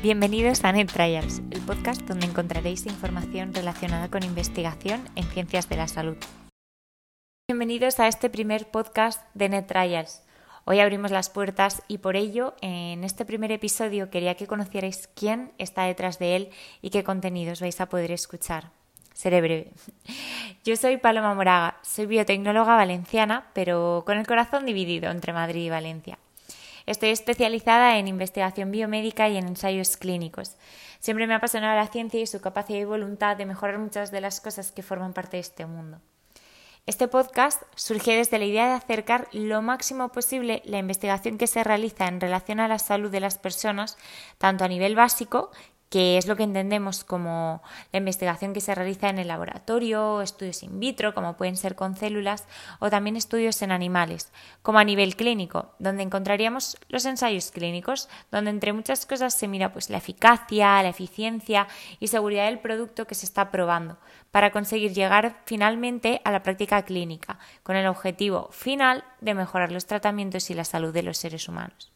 Bienvenidos a NetTrials, el podcast donde encontraréis información relacionada con investigación en ciencias de la salud. Bienvenidos a este primer podcast de NetTrials. Hoy abrimos las puertas y por ello en este primer episodio quería que conocierais quién está detrás de él y qué contenidos vais a poder escuchar. Seré breve. Yo soy Paloma Moraga, soy biotecnóloga valenciana, pero con el corazón dividido entre Madrid y Valencia. Estoy especializada en investigación biomédica y en ensayos clínicos. Siempre me ha apasionado la ciencia y su capacidad y voluntad de mejorar muchas de las cosas que forman parte de este mundo. Este podcast surgió desde la idea de acercar lo máximo posible la investigación que se realiza en relación a la salud de las personas, tanto a nivel básico, que es lo que entendemos como la investigación que se realiza en el laboratorio, estudios in vitro, como pueden ser con células, o también estudios en animales, como a nivel clínico, donde encontraríamos los ensayos clínicos, donde entre muchas cosas se mira pues la eficacia, la eficiencia y seguridad del producto que se está probando, para conseguir llegar finalmente a la práctica clínica, con el objetivo final de mejorar los tratamientos y la salud de los seres humanos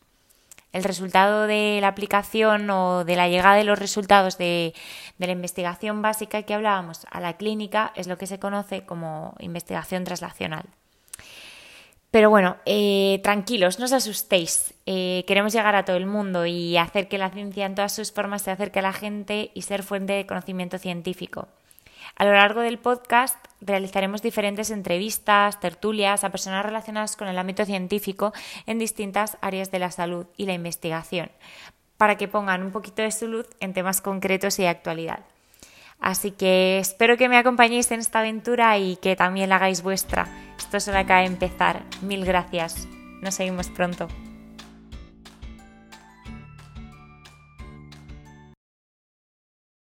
el resultado de la aplicación o de la llegada de los resultados de, la investigación básica que hablábamos a la clínica es lo que se conoce como investigación translacional. Pero bueno, eh, tranquilos, no os asustéis. Eh, queremos llegar a todo el mundo y hacer que la ciencia en todas sus formas se acerque a la gente y ser fuente de conocimiento científico. A lo largo del podcast realizaremos diferentes entrevistas, tertulias a personas relacionadas con el ámbito científico en distintas áreas de la salud y la investigación, para que pongan un poquito de su luz en temas concretos y de actualidad. Así que espero que me acompañéis en esta aventura y que también la hagáis vuestra. Esto solo acaba de empezar. Mil gracias. Nos seguimos pronto.